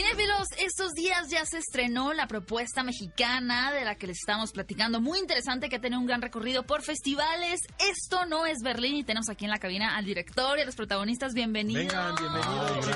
Cinefilos, estos días ya se estrenó la propuesta mexicana de la que les estamos platicando. Muy interesante que tiene un gran recorrido por festivales. Esto no es Berlín y tenemos aquí en la cabina al director y a los protagonistas. Bienvenidos. Vengan, bienvenidos, Ay,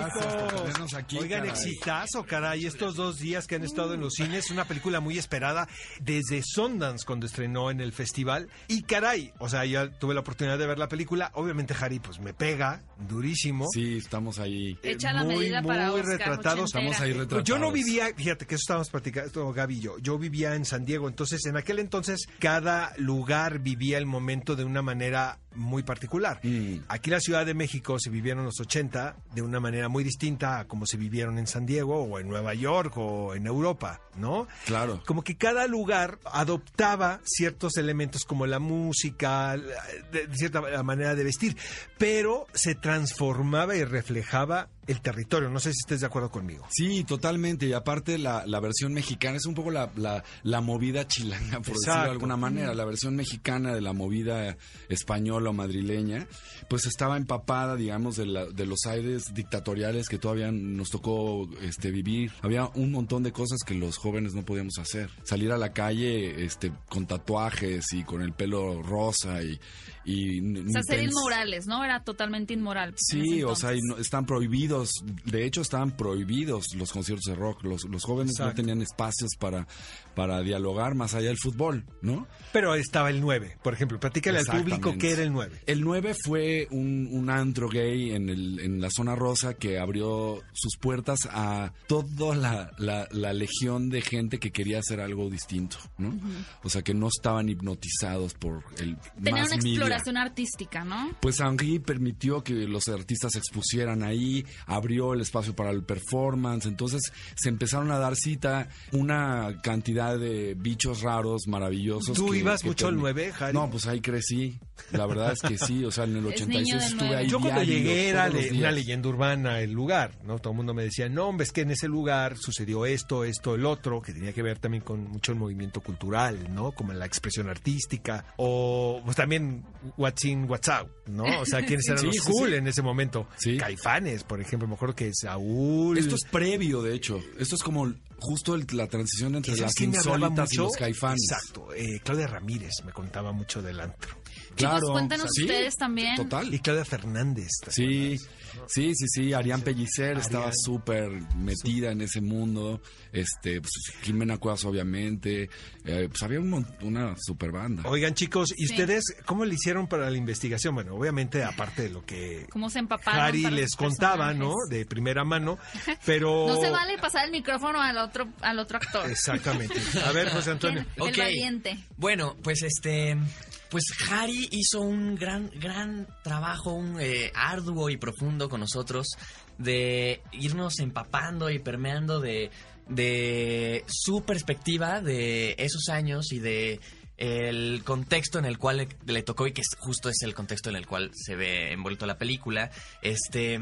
gracias aquí, Oigan, caray. exitazo, caray. Estos dos días que han estado en los cines, una película muy esperada desde Sundance cuando estrenó en el festival. Y caray, o sea, ya tuve la oportunidad de ver la película. Obviamente, Harry, pues me pega durísimo. Sí, estamos ahí. Echa la muy, medida para muy Oscar, retratados. ochentera. Estamos ahí Pues retratados. yo no vivía, fíjate que eso estábamos platicando, Gaby y yo. Yo vivía en San Diego, entonces en aquel entonces cada lugar vivía el momento de una manera muy particular. Mm. Aquí en la Ciudad de México se vivieron los 80 de una manera muy distinta a como se vivieron en San Diego o en Nueva York o en Europa, ¿no? Claro. Como que cada lugar adoptaba ciertos elementos como la música, de cierta manera de vestir, pero se transformaba y reflejaba el territorio. No sé si estés de acuerdo conmigo. Sí, totalmente. Y aparte la, la versión mexicana es un poco la, la, la movida chilanga, por decirlo de alguna manera. La versión mexicana de la movida española o madrileña, pues estaba empapada, digamos, de, la- de los aires dictatoriales que todavía nos tocó este, vivir. Había un montón de cosas que los jóvenes no podíamos hacer. Salir a la calle este, con tatuajes y con el pelo rosa y... y O sea, ser inmorales, ¿no? Era totalmente inmoral. Sí, o sea, y entonces. no- están prohibidos, de hecho están prohibidos los conciertos de rock, los, los jóvenes no tenían espacios para, para dialogar más allá del fútbol, ¿no? Pero estaba el 9, por ejemplo. Platícale al público qué era el 9. El 9 fue un, un antro gay en, el, en la zona rosa que abrió sus puertas a toda la, la- la legión de gente que quería hacer algo distinto, ¿no? O sea, que no estaban hipnotizados por el Tenía mass una media. exploración artística, ¿no? Pues Henry permitió que los artistas se expusieran ahí, abrió el espacio para el performance, entonces se empezaron a dar cita una cantidad de bichos raros, maravillosos. ¿Tú que- ibas que mucho al permi- 9, Harry? No, pues ahí crecí, la verdad es que sí, o sea, en el Es 86 niño del estuve ahí Yo cuando diario, llegué era le- una leyenda urbana el lugar, ¿no? Todo el mundo me decía, no, hombre, es que en ese lugar sucedió esto, esto, el otro, que tenía que ver también con mucho el movimiento cultural, ¿no? Como la expresión artística, o pues también What's in, What's out, ¿no? O sea, quiénes eran Sí, los sí, cool sí. en ese momento. Sí. Caifanes, por ejemplo, me acuerdo que Saúl... Esto es previo, de hecho, esto es como justo el- la transición entre ¿Sabes las insólitas y los caifanes. Exacto, eh, Claudia Ramírez me contaba mucho del antro. Chicos, cuéntanos sí, ustedes también. Total. Y Claudia Fernández. ¿te Sí, sí, sí, sí. Arián Pellicer estaba Arián. súper metida en ese mundo. Este, pues, Jimena Cuevas, obviamente. Eh, pues había un una super banda. Oigan, chicos, ¿y Sí. ustedes cómo le hicieron para la investigación? Bueno, obviamente, aparte de lo que ¿Cómo se empaparon? Harry les contaba, ¿no? De primera mano, pero... No se vale pasar el micrófono al otro, al otro actor. Exactamente. A ver, José Antonio. Ok. El valiente. Bueno, pues este, pues Harry hizo un gran, gran trabajo, un eh, arduo y profundo con nosotros de irnos empapando y permeando de, de su perspectiva de esos años y de el contexto en el cual le, tocó y que justo es el contexto en el cual se ve envuelto la película. Este,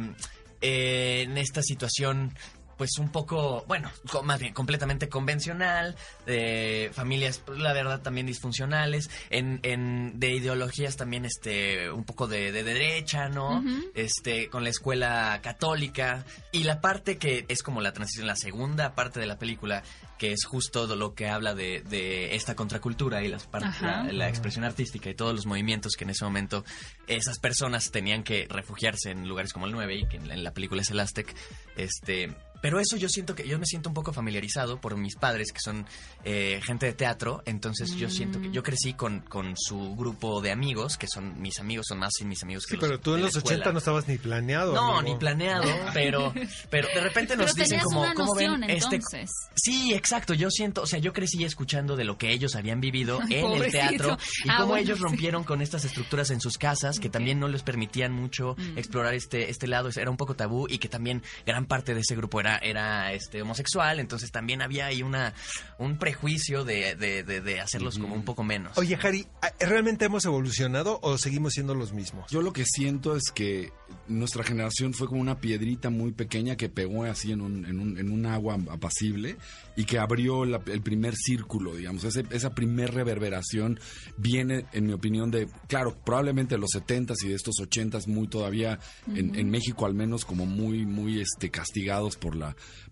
eh, en esta situación pues un poco, bueno, más bien completamente convencional, de familias, pues, la verdad, también disfuncionales, en, en de ideologías también, este, un poco de, de derecha, ¿no? Este, con la escuela católica, y la parte que es como la transición, la segunda parte de la película, que es justo de lo que habla de, de esta contracultura y las par- Ajá. la, la expresión artística y todos los movimientos que en ese momento esas personas tenían que refugiarse en lugares como el 9 y que en la, en la película es el Aztec. Este, pero eso yo siento que yo me siento un poco familiarizado por mis padres que son eh, gente de teatro, entonces yo siento que yo crecí con, con su grupo de amigos, que son mis amigos, son más mis amigos que Sí, los pero tú en los escuela. 80 no estabas ni planeado. No, amigo. ni planeado, pero, pero de repente nos Pero dicen como, una ¿cómo ven este? entonces. Sí, exacto. Yo siento, o sea, yo crecí escuchando de lo que ellos habían vivido en el teatro y Ah, cómo bueno, ellos sí. rompieron con estas estructuras en sus casas que también no les permitían mucho Mm. explorar este este lado, era un poco tabú y que también gran parte de ese grupo era era, era este, homosexual, entonces también había ahí una, un prejuicio de, de, de, de hacerlos como un poco menos. Oye, Harry, ¿realmente hemos evolucionado o seguimos siendo los mismos? Yo lo que siento es que nuestra generación fue como una piedrita muy pequeña que pegó así en un, en un, en un agua apacible y que abrió la- el primer círculo, digamos. Ese- esa primer reverberación viene, en mi opinión, de, claro, probablemente de los 70s y de estos 80s muy todavía, en, en México al menos, como muy, muy este, castigados por la,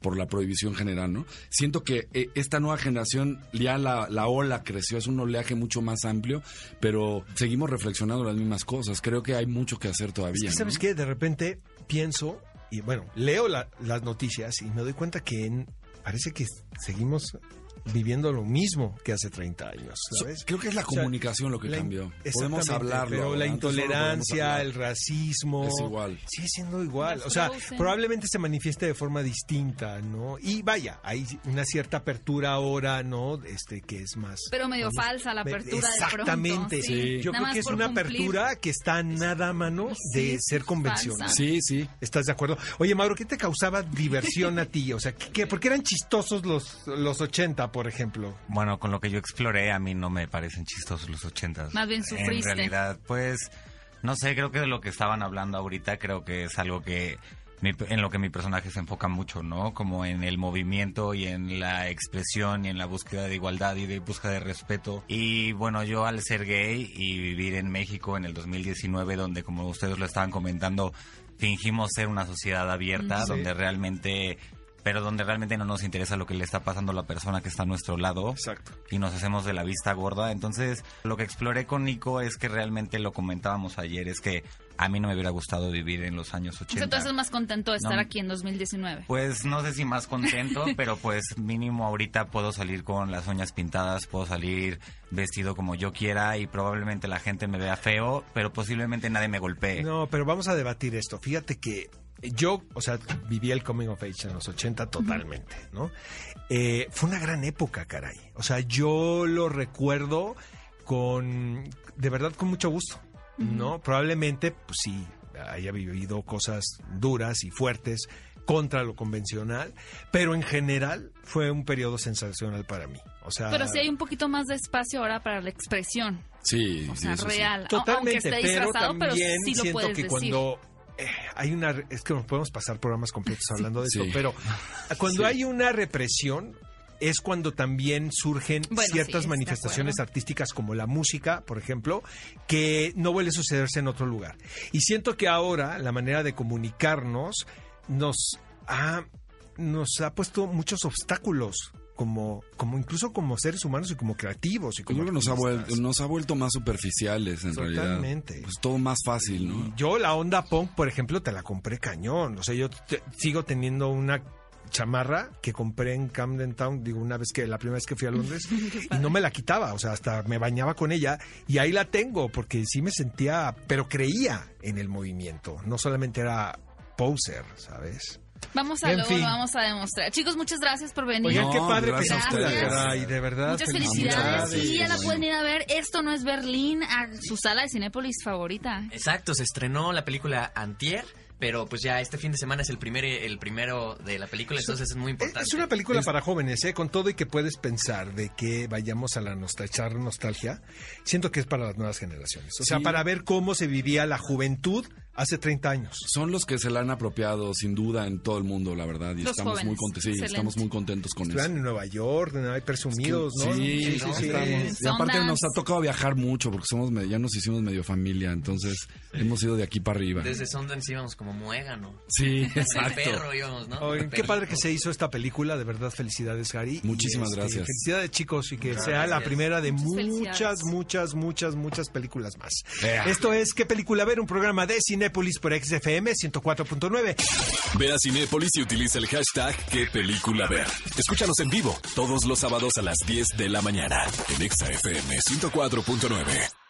por la prohibición general, ¿no? Siento que eh, esta nueva generación, ya la, la ola creció, es un oleaje mucho más amplio, pero seguimos reflexionando las mismas cosas. Creo que hay mucho que hacer todavía. Es que, ¿Sabes ¿no? qué? De repente pienso, y bueno, leo la- las noticias y me doy cuenta que en- parece que seguimos viviendo lo mismo que hace 30 años, ¿sabes? Creo que es la O sea, comunicación lo que la- cambió. Podemos Exactamente, hablarlo. Pero la intolerancia, el racismo. Es igual. Sigue siendo igual. O sea, probablemente se manifieste de forma distinta, ¿no? Y vaya, hay una cierta apertura ahora, ¿no? Este, que es más. Pero medio falsa la apertura de pronto, Exactamente. sí. Yo Nada creo que es una cumplir. apertura que está a nada a mano de Sí, ser convencional. falsa. Sí, sí. ¿Estás de acuerdo? Oye, Mauro, ¿qué te causaba diversión a ti? O sea, ¿qué, qué- ¿por qué eran chistosos los, los 80, por ejemplo? Bueno, con lo que yo exploré, a mí no me parecen chistosos los ochentas. Más bien sufriste. En realidad, pues, no sé, creo que de lo que estaban hablando ahorita, creo que es algo que mi- en lo que mi personaje se enfoca mucho, ¿no? Como en el movimiento y en la expresión y en la búsqueda de igualdad y de búsqueda de respeto. Y bueno, yo al ser gay y vivir en México en el 2019, donde como ustedes lo estaban comentando, fingimos ser una sociedad abierta, Sí. donde realmente... Pero donde realmente no nos interesa lo que le está pasando a la persona que está a nuestro lado Exacto. y nos hacemos de la vista gorda. Entonces, lo que exploré con Nico es que realmente lo comentábamos ayer, es que a mí no me hubiera gustado vivir en los años O sea, 80. tú estás más contento de estar No. aquí en 2019. Pues no sé si más contento, pero pues mínimo ahorita puedo salir con las uñas pintadas, puedo salir vestido como yo quiera y probablemente la gente me vea feo, pero posiblemente nadie me golpee. No, pero vamos a debatir esto. Fíjate que yo, o sea, viví el coming of age en los 80 totalmente, ¿no? Eh, fue una gran época, caray. O sea, yo lo recuerdo con, de verdad, con mucho gusto, ¿no? Probablemente, pues sí, haya vivido cosas duras y fuertes contra lo convencional, pero en general fue un periodo sensacional para mí. O sea, Pero sí hay un poquito más de espacio ahora para la expresión. Sí, O sea, sí. real. Totalmente, Aunque esté pero disfrazado, pero también sí lo siento puedes que decir. cuando eh, hay una es que nos podemos pasar programas completos hablando de Sí. esto, pero cuando Sí. hay una represión es cuando también surgen Bueno, ciertas manifestaciones artísticas como la música, por ejemplo, que no vuelve a sucederse en otro lugar. Y siento que ahora la manera de comunicarnos nos ha, nos ha puesto muchos obstáculos. Como, como incluso como seres humanos y como creativos y Yo como creo que nos ha, vuelto, nos ha vuelto más superficiales en Totalmente. realidad. Pues todo más fácil, Y ¿no? Yo la onda punk, por ejemplo, te la compré cañón. O sea, yo te- sigo teniendo una chamarra que compré en Camden Town, digo, una vez que la primera vez que fui a Londres y no me la quitaba, o sea, hasta me bañaba con ella y ahí la tengo porque sí me sentía, pero creía en el movimiento, no solamente era poser, ¿sabes? Vamos a En luego, fin. lo vamos a demostrar. Chicos, muchas gracias por venir. Oigan, No, qué padre gracias a película, ustedes. caray, de verdad. Muchas felicidades. felicidades. Sí, ya la pueden ir a ver. Esto no es Berlín, a su sala de Cinépolis favorita. Exacto, se estrenó la película Antier, pero pues ya este fin de semana es el primer el primero de la película, entonces es muy importante. Es una película Es- para jóvenes, ¿eh? Con todo y que puedes pensar de que vayamos a la nostal- echar nostalgia, siento que es para las nuevas generaciones. O sea, Sí. para ver cómo se vivía la juventud hace 30 años. Son los que se la han apropiado sin duda en todo el mundo, la verdad. Y Los estamos muy contentos. Sí, estamos muy contentos con eso. Estuvieron en Nueva York, hay presumidos, ¿no? Sí, sí, sí, sí. estamos. Y aparte Sundance. nos ha tocado viajar mucho porque somos ya nos hicimos medio familia, entonces hemos ido de aquí para arriba. Desde Sundance íbamos como muégano. Sí, El exacto. perro íbamos, ¿no? Oye, El qué padre que se hizo esta película, de verdad, felicidades, Gary. Muchísimas este, gracias. Felicidades, chicos, y que sea la primera de Muchas muchas, muchas, muchas, muchas películas más. Esto es ¿Qué película ver? Un programa de Cinépolis por XFM 104.9. Ve a Cinépolis y utiliza el hashtag qué película ver. Escúchanos en vivo todos los sábados a las 10 de la mañana en Exa FM 104.9.